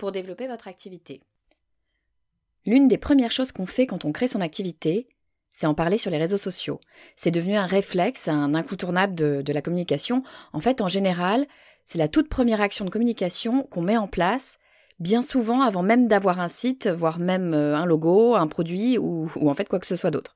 pour développer votre activité. L'une des premières choses qu'on fait quand on crée son activité, c'est en parler sur les réseaux sociaux. C'est devenu un réflexe, un incontournable de, la communication. En fait, en général, c'est la toute première action de communication qu'on met en place, bien souvent avant même d'avoir un site, voire même euh, un logo, un produit ou, ou en fait quoi que ce soit d'autre.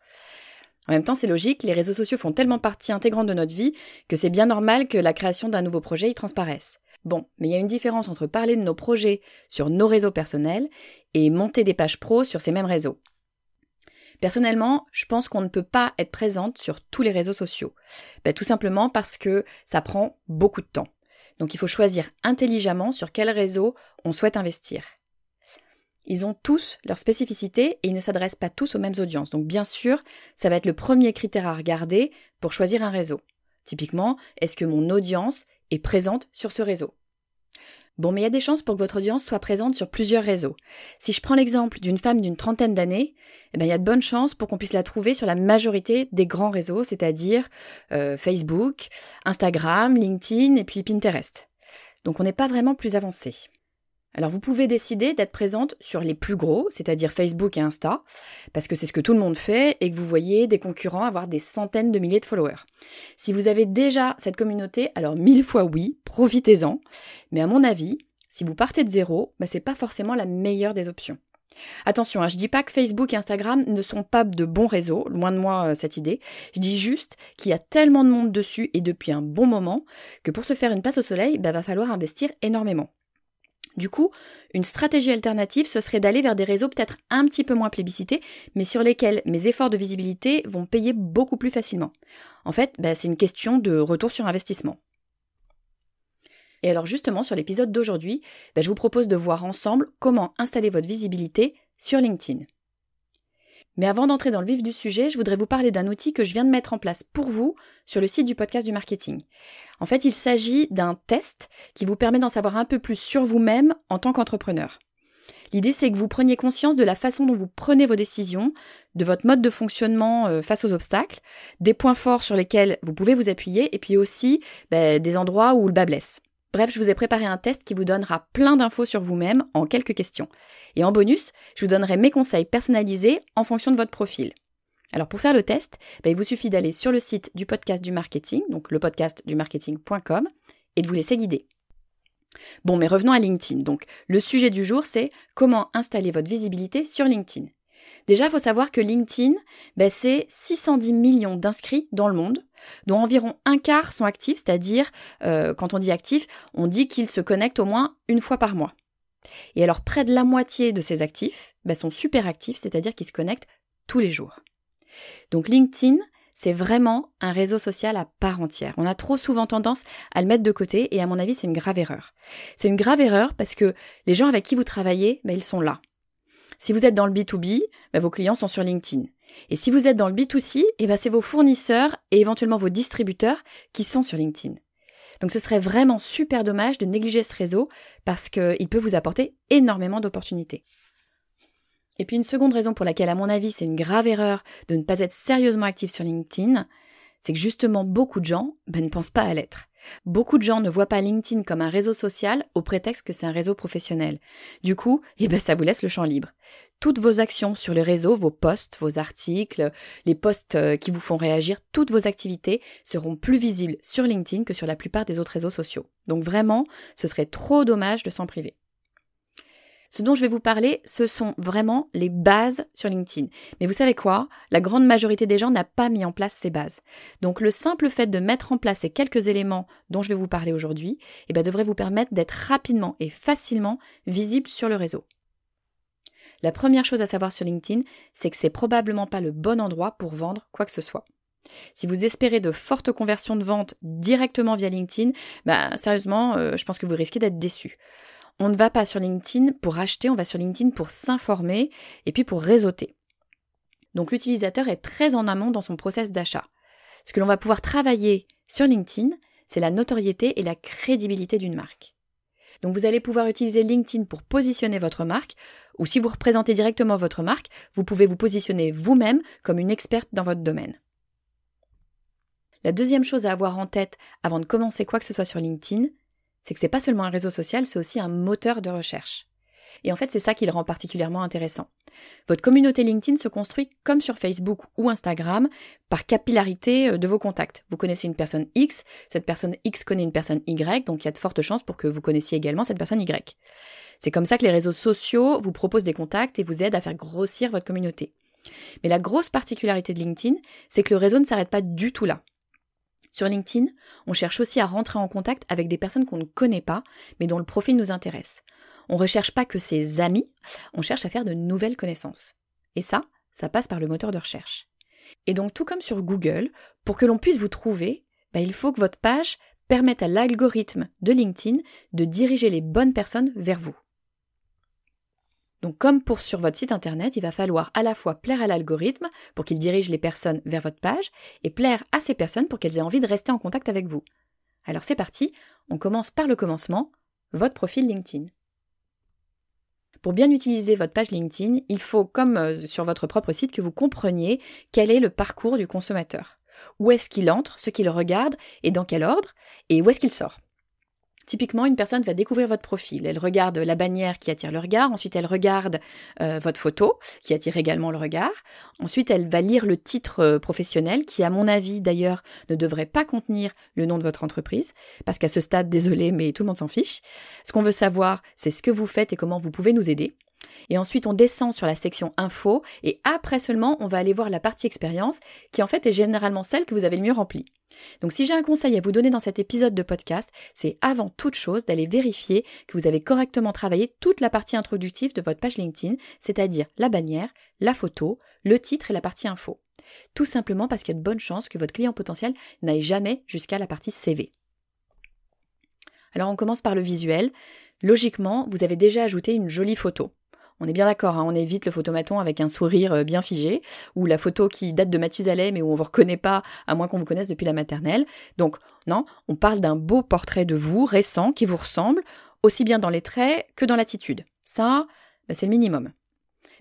En même temps, c'est logique, les réseaux sociaux font tellement partie intégrante de notre vie que c'est bien normal que la création d'un nouveau projet y transparaisse. Bon, mais il y a une différence entre parler de nos projets sur nos réseaux personnels et monter des pages pro sur ces mêmes réseaux. Personnellement, je pense qu'on ne peut pas être présente sur tous les réseaux sociaux. Ben, tout simplement parce que ça prend beaucoup de temps. Donc il faut choisir intelligemment sur quel réseau on souhaite investir. Ils ont tous leurs spécificités et ils ne s'adressent pas tous aux mêmes audiences. Donc bien sûr, ça va être le premier critère à regarder pour choisir un réseau. Typiquement, est-ce que mon audience présente sur ce réseau. Bon, mais il y a des chances pour que votre audience soit présente sur plusieurs réseaux. Si je prends l'exemple d'une femme d'une trentaine d'années, eh ben, il y a de bonnes chances pour qu'on puisse la trouver sur la majorité des grands réseaux, c'est-à-dire euh, Facebook, Instagram, LinkedIn et puis Pinterest. Donc on n'est pas vraiment plus avancé. Alors vous pouvez décider d'être présente sur les plus gros, c'est-à-dire Facebook et Insta, parce que c'est ce que tout le monde fait et que vous voyez des concurrents avoir des centaines de milliers de followers. Si vous avez déjà cette communauté, alors mille fois oui, profitez-en. Mais à mon avis, si vous partez de zéro, bah, c'est pas forcément la meilleure des options. Attention, hein, je dis pas que Facebook et Instagram ne sont pas de bons réseaux, loin de moi euh, cette idée. Je dis juste qu'il y a tellement de monde dessus et depuis un bon moment que pour se faire une passe au soleil, bah, va falloir investir énormément. Du coup, une stratégie alternative, ce serait d'aller vers des réseaux peut-être un petit peu moins plébiscités, mais sur lesquels mes efforts de visibilité vont payer beaucoup plus facilement. En fait, bah, c'est une question de retour sur investissement. Et alors justement, sur l'épisode d'aujourd'hui, bah, je vous propose de voir ensemble comment installer votre visibilité sur LinkedIn. Mais avant d'entrer dans le vif du sujet, je voudrais vous parler d'un outil que je viens de mettre en place pour vous sur le site du podcast du marketing. En fait, il s'agit d'un test qui vous permet d'en savoir un peu plus sur vous-même en tant qu'entrepreneur. L'idée, c'est que vous preniez conscience de la façon dont vous prenez vos décisions, de votre mode de fonctionnement euh, face aux obstacles, des points forts sur lesquels vous pouvez vous appuyer, et puis aussi ben, des endroits où le bas blesse. Bref, je vous ai préparé un test qui vous donnera plein d'infos sur vous-même en quelques questions. Et en bonus, je vous donnerai mes conseils personnalisés en fonction de votre profil. Alors pour faire le test, bah, il vous suffit d'aller sur le site du podcast du marketing, donc le podcast du marketing.com, et de vous laisser guider. Bon, mais revenons à LinkedIn. Donc, le sujet du jour, c'est comment installer votre visibilité sur LinkedIn. Déjà, il faut savoir que LinkedIn, ben, c'est 610 millions d'inscrits dans le monde, dont environ un quart sont actifs, c'est-à-dire, euh, quand on dit actifs, on dit qu'ils se connectent au moins une fois par mois. Et alors, près de la moitié de ces actifs ben, sont super actifs, c'est-à-dire qu'ils se connectent tous les jours. Donc LinkedIn, c'est vraiment un réseau social à part entière. On a trop souvent tendance à le mettre de côté et à mon avis, c'est une grave erreur. C'est une grave erreur parce que les gens avec qui vous travaillez, ben, ils sont là. Si vous êtes dans le B2B, bah, vos clients sont sur LinkedIn. Et si vous êtes dans le B2C, eh ben, c'est vos fournisseurs et éventuellement vos distributeurs qui sont sur LinkedIn. Donc ce serait vraiment super dommage de négliger ce réseau parce qu'il peut vous apporter énormément d'opportunités. Et puis une seconde raison pour laquelle à mon avis c'est une grave erreur de ne pas être sérieusement actif sur LinkedIn, c'est que justement beaucoup de gens ben, ne pensent pas à l'être. Beaucoup de gens ne voient pas LinkedIn comme un réseau social au prétexte que c'est un réseau professionnel. Du coup, eh ben, ça vous laisse le champ libre. Toutes vos actions sur le réseau, vos posts, vos articles, les posts euh, qui vous font réagir, toutes vos activités seront plus visibles sur LinkedIn que sur la plupart des autres réseaux sociaux. Donc vraiment, ce serait trop dommage de s'en priver. Ce dont je vais vous parler, ce sont vraiment les bases sur LinkedIn. Mais vous savez quoi? La grande majorité des gens n'a pas mis en place ces bases. Donc le simple fait de mettre en place ces quelques éléments dont je vais vous parler aujourd'hui, eh ben, devrait vous permettre d'être rapidement et facilement visible sur le réseau. La première chose à savoir sur LinkedIn, c'est que c'est probablement pas le bon endroit pour vendre quoi que ce soit. Si vous espérez de fortes conversions de vente directement via LinkedIn, bah sérieusement, euh, je pense que vous risquez d'être déçu. On ne va pas sur LinkedIn pour acheter, on va sur LinkedIn pour s'informer et puis pour réseauter. Donc l'utilisateur est très en amont dans son process d'achat. Ce que l'on va pouvoir travailler sur LinkedIn, c'est la notoriété et la crédibilité d'une marque. Donc vous allez pouvoir utiliser LinkedIn pour positionner votre marque, ou si vous représentez directement votre marque, vous pouvez vous positionner vous-même comme une experte dans votre domaine. La deuxième chose à avoir en tête avant de commencer quoi que ce soit sur LinkedIn, c'est que c'est pas seulement un réseau social, c'est aussi un moteur de recherche. Et en fait, c'est ça qui le rend particulièrement intéressant. Votre communauté LinkedIn se construit comme sur Facebook ou Instagram par capillarité euh, de vos contacts. Vous connaissez une personne X, cette personne X connaît une personne Y, donc il y a de fortes chances pour que vous connaissiez également cette personne Y. C'est comme ça que les réseaux sociaux vous proposent des contacts et vous aident à faire grossir votre communauté. Mais la grosse particularité de LinkedIn, c'est que le réseau ne s'arrête pas du tout là. Sur LinkedIn, on cherche aussi à rentrer en contact avec des personnes qu'on ne connaît pas, mais dont le profil nous intéresse. On ne recherche pas que ses amis, on cherche à faire de nouvelles connaissances. Et ça, ça passe par le moteur de recherche. Et donc, tout comme sur Google, pour que l'on puisse vous trouver, bah, il faut que votre page permette à l'algorithme de LinkedIn de diriger les bonnes personnes vers vous. Donc comme pour sur votre site internet, il va falloir à la fois plaire à l'algorithme pour qu'il dirige les personnes vers votre page et plaire à ces personnes pour qu'elles aient envie de rester en contact avec vous. Alors c'est parti, on commence par le commencement, votre profil LinkedIn. Pour bien utiliser votre page LinkedIn, il faut, comme euh, sur votre propre site, que vous compreniez quel est le parcours du consommateur. Où est-ce qu'il entre, ce qu'il regarde et dans quel ordre, et où est-ce qu'il sort. Typiquement, une personne va découvrir votre profil. Elle regarde la bannière qui attire le regard. Ensuite, elle regarde euh, votre photo qui attire également le regard. Ensuite, elle va lire le titre euh, professionnel qui, à mon avis d'ailleurs, ne devrait pas contenir le nom de votre entreprise. Parce qu'à ce stade, désolé, mais tout le monde s'en fiche. Ce qu'on veut savoir, c'est ce que vous faites et comment vous pouvez nous aider. Et ensuite, on descend sur la section info et après seulement, on va aller voir la partie expérience qui en fait est généralement celle que vous avez le mieux remplie. Donc si j'ai un conseil à vous donner dans cet épisode de podcast, c'est avant toute chose d'aller vérifier que vous avez correctement travaillé toute la partie introductive de votre page LinkedIn, c'est-à-dire la bannière, la photo, le titre et la partie info. Tout simplement parce qu'il y a de bonnes chances que votre client potentiel n'aille jamais jusqu'à la partie CV. Alors on commence par le visuel. Logiquement, vous avez déjà ajouté une jolie photo. On est bien d'accord, hein, on évite le photomaton avec un sourire euh, bien figé, ou la photo qui date de Mathusalem et où on vous reconnaît pas, à moins qu'on vous connaisse depuis la maternelle. Donc, non, on parle d'un beau portrait de vous, récent, qui vous ressemble, aussi bien dans les traits que dans l'attitude. Ça, bah, c'est le minimum.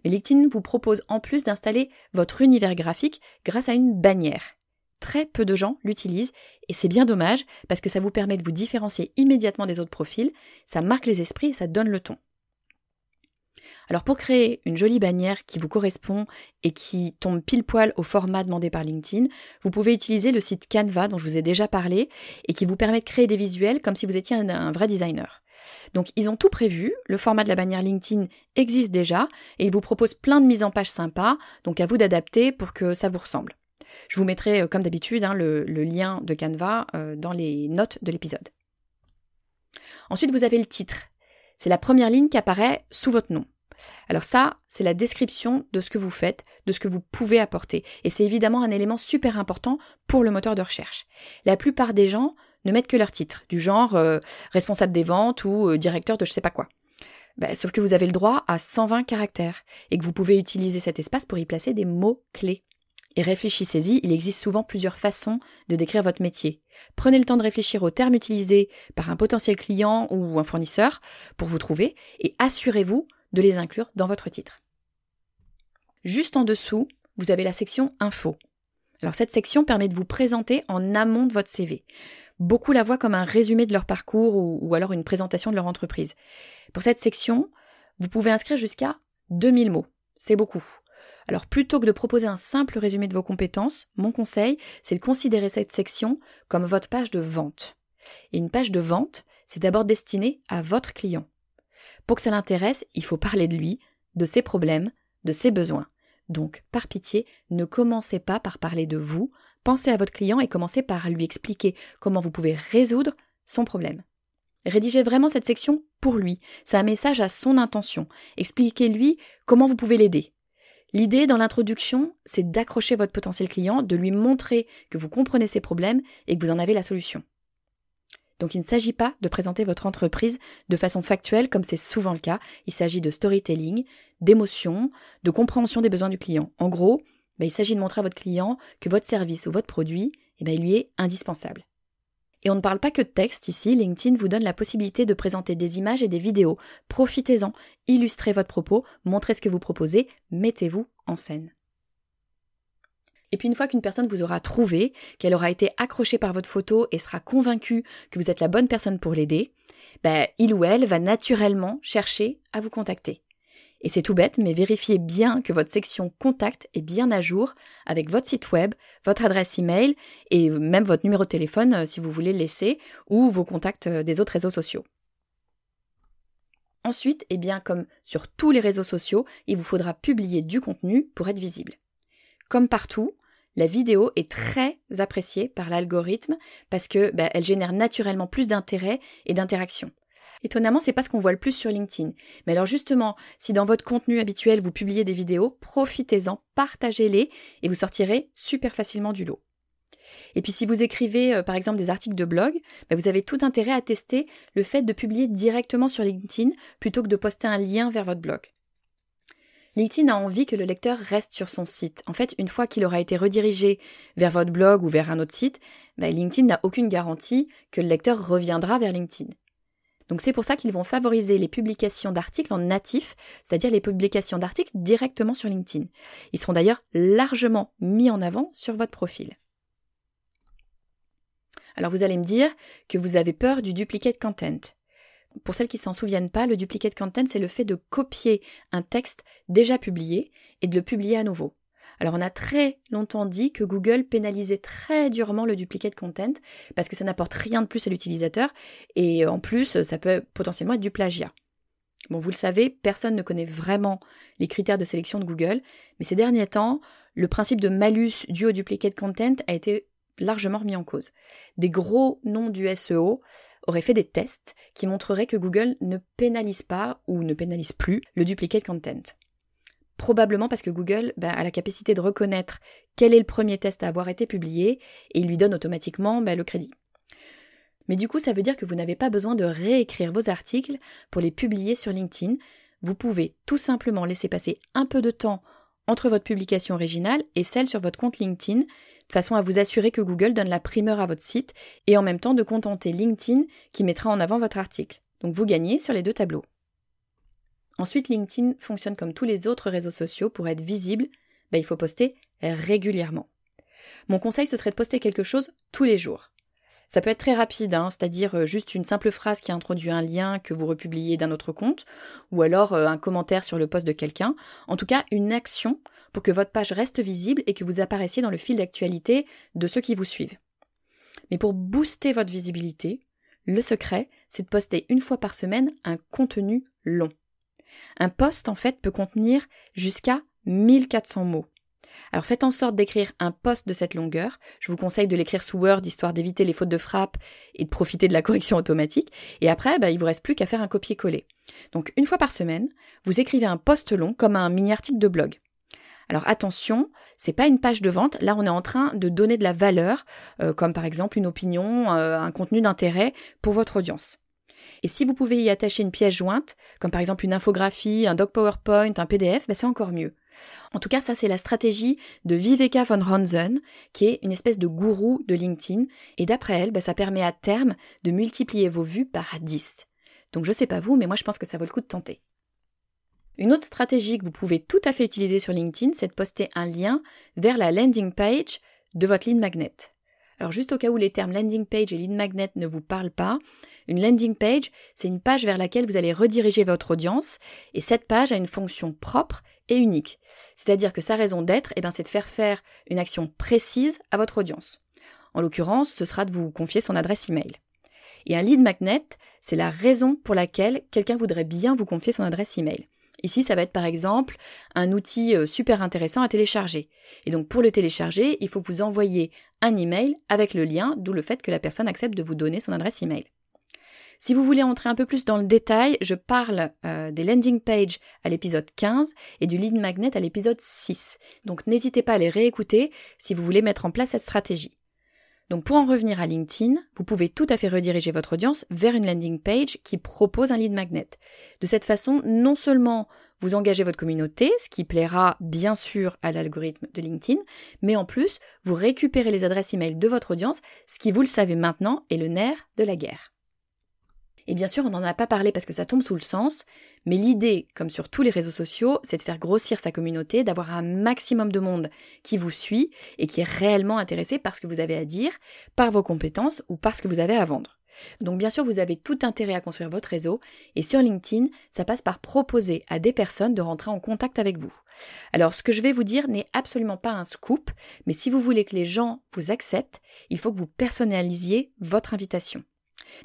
Mais LinkedIn vous propose en plus d'installer votre univers graphique grâce à une bannière. Très peu de gens l'utilisent et c'est bien dommage parce que ça vous permet de vous différencier immédiatement des autres profils, ça marque les esprits et ça donne le ton. Alors pour créer une jolie bannière qui vous correspond et qui tombe pile poil au format demandé par LinkedIn, vous pouvez utiliser le site Canva dont je vous ai déjà parlé et qui vous permet de créer des visuels comme si vous étiez un, vrai designer. Donc ils ont tout prévu, le format de la bannière LinkedIn existe déjà et ils vous proposent plein de mises en page sympas, donc à vous d'adapter pour que ça vous ressemble. Je vous mettrai euh, comme d'habitude hein, le, lien de Canva euh, dans les notes de l'épisode. Ensuite vous avez le titre. C'est la première ligne qui apparaît sous votre nom. Alors ça, c'est la description de ce que vous faites, de ce que vous pouvez apporter. Et c'est évidemment un élément super important pour le moteur de recherche. La plupart des gens ne mettent que leur titre, du genre euh, responsable des ventes ou euh, directeur de je sais pas quoi. Bah, sauf que vous avez le droit à 120 caractères et que vous pouvez utiliser cet espace pour y placer des mots clés. Et réfléchissez-y, il existe souvent plusieurs façons de décrire votre métier. Prenez le temps de réfléchir aux termes utilisés par un potentiel client ou un fournisseur pour vous trouver et assurez-vous de les inclure dans votre titre. Juste en dessous, vous avez la section Info. Alors cette section permet de vous présenter en amont de votre CV. Beaucoup la voient comme un résumé de leur parcours ou, alors une présentation de leur entreprise. Pour cette section, vous pouvez inscrire jusqu'à 2000 mots. C'est beaucoup. Alors plutôt que de proposer un simple résumé de vos compétences, mon conseil, c'est de considérer cette section comme votre page de vente. Et une page de vente, c'est d'abord destiné à votre client. Pour que ça l'intéresse, il faut parler de lui, de ses problèmes, de ses besoins. Donc, par pitié, ne commencez pas par parler de vous, pensez à votre client et commencez par lui expliquer comment vous pouvez résoudre son problème. Rédigez vraiment cette section pour lui. C'est un message à son intention. Expliquez-lui comment vous pouvez l'aider. L'idée dans l'introduction, c'est d'accrocher votre potentiel client, de lui montrer que vous comprenez ses problèmes et que vous en avez la solution. Donc il ne s'agit pas de présenter votre entreprise de façon factuelle comme c'est souvent le cas, il s'agit de storytelling, d'émotion, de compréhension des besoins du client. En gros, bah, il s'agit de montrer à votre client que votre service ou votre produit eh ben, il lui est indispensable. Et on ne parle pas que de texte ici, LinkedIn vous donne la possibilité de présenter des images et des vidéos. Profitez-en, illustrez votre propos, montrez ce que vous proposez, mettez-vous en scène. Et puis une fois qu'une personne vous aura trouvé, qu'elle aura été accrochée par votre photo et sera convaincue que vous êtes la bonne personne pour l'aider, ben, il ou elle va naturellement chercher à vous contacter. Et c'est tout bête, mais vérifiez bien que votre section contact est bien à jour avec votre site web, votre adresse email et même votre numéro de téléphone euh, si vous voulez le laisser ou vos contacts euh, des autres réseaux sociaux. Ensuite, eh bien, comme sur tous les réseaux sociaux, il vous faudra publier du contenu pour être visible. Comme partout, la vidéo est très appréciée par l'algorithme parce que bah, elle génère naturellement plus d'intérêt et d'interaction. Étonnamment, c'est pas ce qu'on voit le plus sur LinkedIn. Mais alors justement, si dans votre contenu habituel vous publiez des vidéos, profitez-en, partagez-les et vous sortirez super facilement du lot. Et puis si vous écrivez euh, par exemple des articles de blog, bah, vous avez tout intérêt à tester le fait de publier directement sur LinkedIn plutôt que de poster un lien vers votre blog. LinkedIn a envie que le lecteur reste sur son site. En fait, une fois qu'il aura été redirigé vers votre blog ou vers un autre site, bah, LinkedIn n'a aucune garantie que le lecteur reviendra vers LinkedIn. Donc c'est pour ça qu'ils vont favoriser les publications d'articles en natif, c'est-à-dire les publications d'articles directement sur LinkedIn. Ils seront d'ailleurs largement mis en avant sur votre profil. Alors vous allez me dire que vous avez peur du duplicate content. Pour celles qui s'en souviennent pas, le duplicate content, c'est le fait de copier un texte déjà publié et de le publier à nouveau. Alors on a très longtemps dit que Google pénalisait très durement le duplicate content parce que ça n'apporte rien de plus à l'utilisateur et en plus ça peut potentiellement être du plagiat. Bon, vous le savez, personne ne connaît vraiment les critères de sélection de Google, mais ces derniers temps, le principe de malus dû au duplicate content a été largement remis en cause. Des gros noms du SEO auraient fait des tests qui montreraient que Google ne pénalise pas ou ne pénalise plus le duplicate content. Probablement parce que Google ben, a la capacité de reconnaître quel est le premier test à avoir été publié et il lui donne automatiquement ben, le crédit. Mais du coup, ça veut dire que vous n'avez pas besoin de réécrire vos articles pour les publier sur LinkedIn. Vous pouvez tout simplement laisser passer un peu de temps entre votre publication originale et celle sur votre compte LinkedIn, de façon à vous assurer que Google donne la primeur à votre site et en même temps de contenter LinkedIn qui mettra en avant votre article. Donc vous gagnez sur les deux tableaux. Ensuite, LinkedIn fonctionne comme tous les autres réseaux sociaux. Pour être visible, ben, il faut poster régulièrement. Mon conseil, ce serait de poster quelque chose tous les jours. Ça peut être très rapide, hein, c'est-à-dire euh, juste une simple phrase qui introduit un lien que vous republiez d'un autre compte, ou alors euh, un commentaire sur le post de quelqu'un. En tout cas, une action pour que votre page reste visible et que vous apparaissiez dans le fil d'actualité de ceux qui vous suivent. Mais pour booster votre visibilité, le secret, c'est de poster une fois par semaine un contenu long. Un post, en fait, peut contenir jusqu'à 1400 mots. Alors faites en sorte d'écrire un post de cette longueur. Je vous conseille de l'écrire sous Word histoire d'éviter les fautes de frappe et de profiter de la correction automatique. Et après, bah, il vous reste plus qu'à faire un copier-coller. Donc une fois par semaine, vous écrivez un post long comme un mini article de blog. Alors attention, c'est pas une page de vente. Là, on est en train de donner de la valeur, euh, comme par exemple une opinion, euh, un contenu d'intérêt pour votre audience. Et si vous pouvez y attacher une pièce jointe, comme par exemple une infographie, un doc PowerPoint, un PDF, ben c'est encore mieux. En tout cas, ça c'est la stratégie de Viveka von Ronzen, qui est une espèce de gourou de LinkedIn, et d'après elle, ben ça permet à terme de multiplier vos vues par 10. Donc je sais pas vous, mais moi je pense que ça vaut le coup de tenter. Une autre stratégie que vous pouvez tout à fait utiliser sur LinkedIn, c'est de poster un lien vers la landing page de votre lead magnet. Alors juste au cas où les termes landing page et lead magnet ne vous parlent pas, une landing page, c'est une page vers laquelle vous allez rediriger votre audience et cette page a une fonction propre et unique. C'est-à-dire que sa raison d'être, eh ben, c'est de faire faire une action précise à votre audience. En l'occurrence, ce sera de vous confier son adresse email. Et un lead magnet, c'est la raison pour laquelle quelqu'un voudrait bien vous confier son adresse email. Ici, ça va être par exemple un outil euh, super intéressant à télécharger. Et donc pour le télécharger, il faut vous envoyiez un email avec le lien, d'où le fait que la personne accepte de vous donner son adresse email. Si vous voulez entrer un peu plus dans le détail, je parle euh, des landing pages à l'épisode 15 et du lead magnet à l'épisode 6. Donc n'hésitez pas à les réécouter si vous voulez mettre en place cette stratégie. Donc pour en revenir à LinkedIn, vous pouvez tout à fait rediriger votre audience vers une landing page qui propose un lead magnet. De cette façon, non seulement vous engagez votre communauté, ce qui plaira bien sûr à l'algorithme de LinkedIn, mais en plus, vous récupérez les adresses email de votre audience, ce qui, vous le savez maintenant, est le nerf de la guerre. Et bien sûr, on n'en a pas parlé parce que ça tombe sous le sens, mais l'idée, comme sur tous les réseaux sociaux, c'est de faire grossir sa communauté, d'avoir un maximum de monde qui vous suit et qui est réellement intéressé par ce que vous avez à dire, par vos compétences ou par ce que vous avez à vendre. Donc bien sûr, vous avez tout intérêt à construire votre réseau, et sur LinkedIn, ça passe par proposer à des personnes de rentrer en contact avec vous. Alors ce que je vais vous dire n'est absolument pas un scoop, mais si vous voulez que les gens vous acceptent, il faut que vous personnalisiez votre invitation.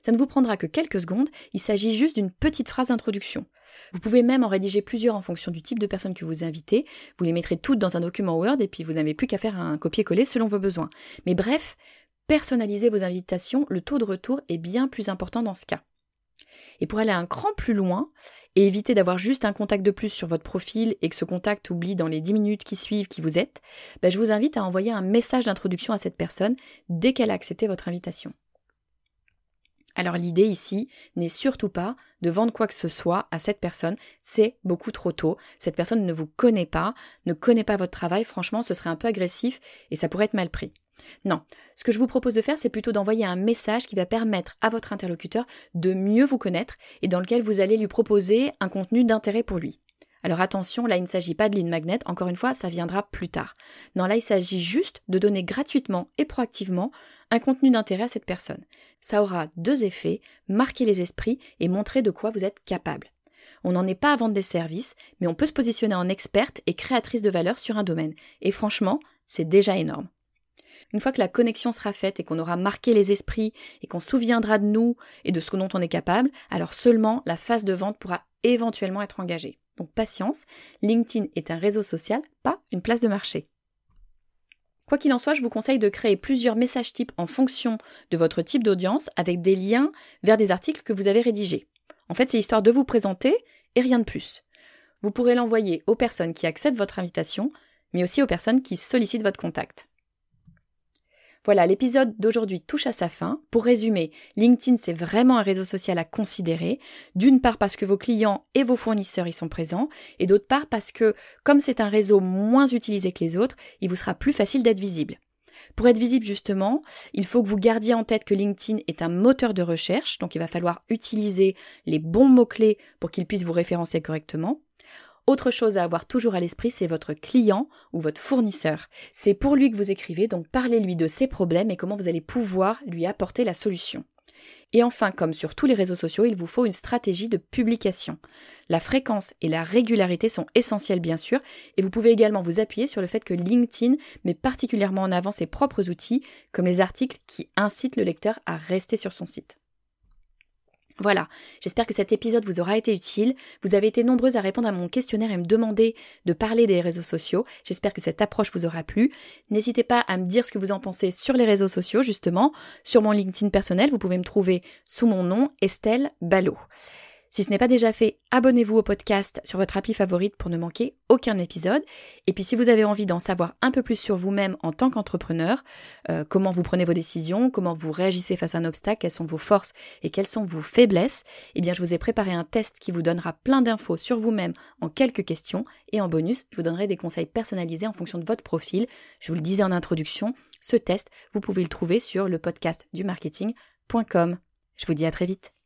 Ça ne vous prendra que quelques secondes, il s'agit juste d'une petite phrase d'introduction. Vous pouvez même en rédiger plusieurs en fonction du type de personne que vous invitez, vous les mettrez toutes dans un document Word et puis vous n'avez plus qu'à faire un copier-coller selon vos besoins. Mais bref, personnalisez vos invitations, le taux de retour est bien plus important dans ce cas. Et pour aller un cran plus loin, et éviter d'avoir juste un contact de plus sur votre profil et que ce contact oublie dans les 10 minutes qui suivent qui vous êtes, ben, je vous invite à envoyer un message d'introduction à cette personne dès qu'elle a accepté votre invitation. Alors l'idée ici n'est surtout pas de vendre quoi que ce soit à cette personne, c'est beaucoup trop tôt. Cette personne ne vous connaît pas, ne connaît pas votre travail, franchement ce serait un peu agressif et ça pourrait être mal pris. Non, ce que je vous propose de faire, c'est plutôt d'envoyer un message qui va permettre à votre interlocuteur de mieux vous connaître et dans lequel vous allez lui proposer un contenu d'intérêt pour lui. Alors attention, là il ne s'agit pas de ligne magnet, encore une fois, ça viendra plus tard. Non, là il s'agit juste de donner gratuitement et proactivement un contenu d'intérêt à cette personne. Ça aura deux effets, marquer les esprits et montrer de quoi vous êtes capable. On n'en est pas à vendre des services, mais on peut se positionner en experte et créatrice de valeur sur un domaine. Et franchement, c'est déjà énorme. Une fois que la connexion sera faite et qu'on aura marqué les esprits et qu'on se souviendra de nous et de ce dont on est capable, alors seulement la phase de vente pourra éventuellement être engagée. Donc patience, LinkedIn est un réseau social, pas une place de marché. Quoi qu'il en soit, je vous conseille de créer plusieurs messages types en fonction de votre type d'audience avec des liens vers des articles que vous avez rédigés. En fait, c'est histoire de vous présenter et rien de plus. Vous pourrez l'envoyer aux personnes qui acceptent votre invitation, mais aussi aux personnes qui sollicitent votre contact. Voilà, l'épisode d'aujourd'hui touche à sa fin. Pour résumer, LinkedIn, c'est vraiment un réseau social à considérer. D'une part parce que vos clients et vos fournisseurs y sont présents, et d'autre part parce que, comme c'est un réseau moins utilisé que les autres, il vous sera plus facile d'être visible. Pour être visible justement, il faut que vous gardiez en tête que LinkedIn est un moteur de recherche, donc il va falloir utiliser les bons mots-clés pour qu'il puisse vous référencer correctement. Autre chose à avoir toujours à l'esprit, c'est votre client ou votre fournisseur. C'est pour lui que vous écrivez, donc parlez-lui de ses problèmes et comment vous allez pouvoir lui apporter la solution. Et enfin, comme sur tous les réseaux sociaux, il vous faut une stratégie de publication. La fréquence et la régularité sont essentielles bien sûr, et vous pouvez également vous appuyer sur le fait que LinkedIn met particulièrement en avant ses propres outils, comme les articles qui incitent le lecteur à rester sur son site. Voilà, j'espère que cet épisode vous aura été utile. Vous avez été nombreuses à répondre à mon questionnaire et me demander de parler des réseaux sociaux. J'espère que cette approche vous aura plu. N'hésitez pas à me dire ce que vous en pensez sur les réseaux sociaux, justement. Sur mon LinkedIn personnel, vous pouvez me trouver sous mon nom, Estelle Ballot. Si ce n'est pas déjà fait, abonnez-vous au podcast sur votre appli favorite pour ne manquer aucun épisode. Et puis si vous avez envie d'en savoir un peu plus sur vous-même en tant qu'entrepreneur, euh, comment vous prenez vos décisions, comment vous réagissez face à un obstacle, quelles sont vos forces et quelles sont vos faiblesses, eh bien je vous ai préparé un test qui vous donnera plein d'infos sur vous-même en quelques questions. Et en bonus, je vous donnerai des conseils personnalisés en fonction de votre profil. Je vous le disais en introduction, ce test, vous pouvez le trouver sur le podcast du marketing.com. Je vous dis à très vite.